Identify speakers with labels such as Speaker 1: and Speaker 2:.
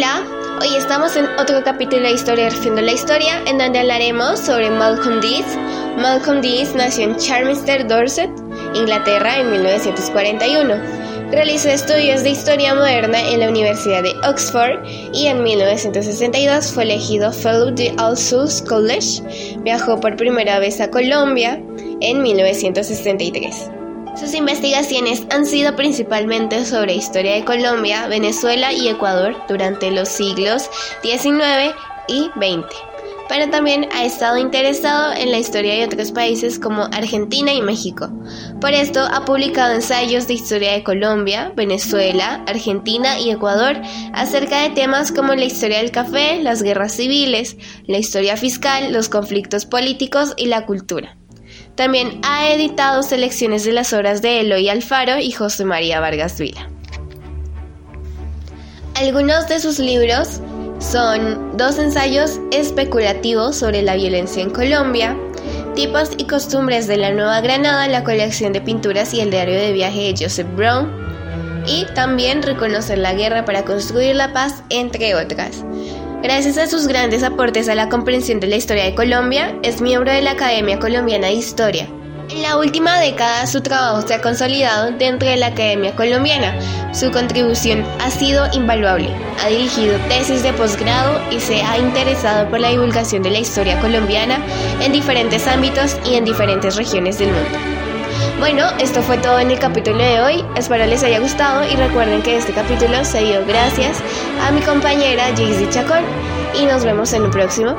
Speaker 1: Hola, hoy estamos en otro capítulo de Historia Refriendo la Historia, en donde hablaremos sobre Malcolm Dees. Malcolm Dees nació en Charminster, Dorset, Inglaterra, en 1941. Realizó estudios de historia moderna en la Universidad de Oxford y en 1962 fue elegido Fellow de All Souls College. Viajó por primera vez a Colombia en 1963. Sus investigaciones han sido principalmente sobre historia de Colombia, Venezuela y Ecuador durante los siglos XIX y XX, pero también ha estado interesado en la historia de otros países como Argentina y México. Por esto ha publicado ensayos de historia de Colombia, Venezuela, Argentina y Ecuador acerca de temas como la historia del café, las guerras civiles, la historia fiscal, los conflictos políticos y la cultura. También ha editado selecciones de las obras de Eloy Alfaro y José María Vargas Vila. Algunos de sus libros son dos ensayos especulativos sobre la violencia en Colombia, tipos y costumbres de la Nueva Granada, la colección de pinturas y el diario de viaje de Joseph Brown, y también reconocer la guerra para construir la paz, entre otras. Gracias a sus grandes aportes a la comprensión de la historia de Colombia, es miembro de la Academia Colombiana de Historia. En la última década su trabajo se ha consolidado dentro de la Academia Colombiana. Su contribución ha sido invaluable. Ha dirigido tesis de posgrado y se ha interesado por la divulgación de la historia colombiana en diferentes ámbitos y en diferentes regiones del mundo. Bueno, esto fue todo en el capítulo de hoy. Espero les haya gustado y recuerden que este capítulo se dio gracias a mi compañera Jaycee Chacón y nos vemos en el próximo.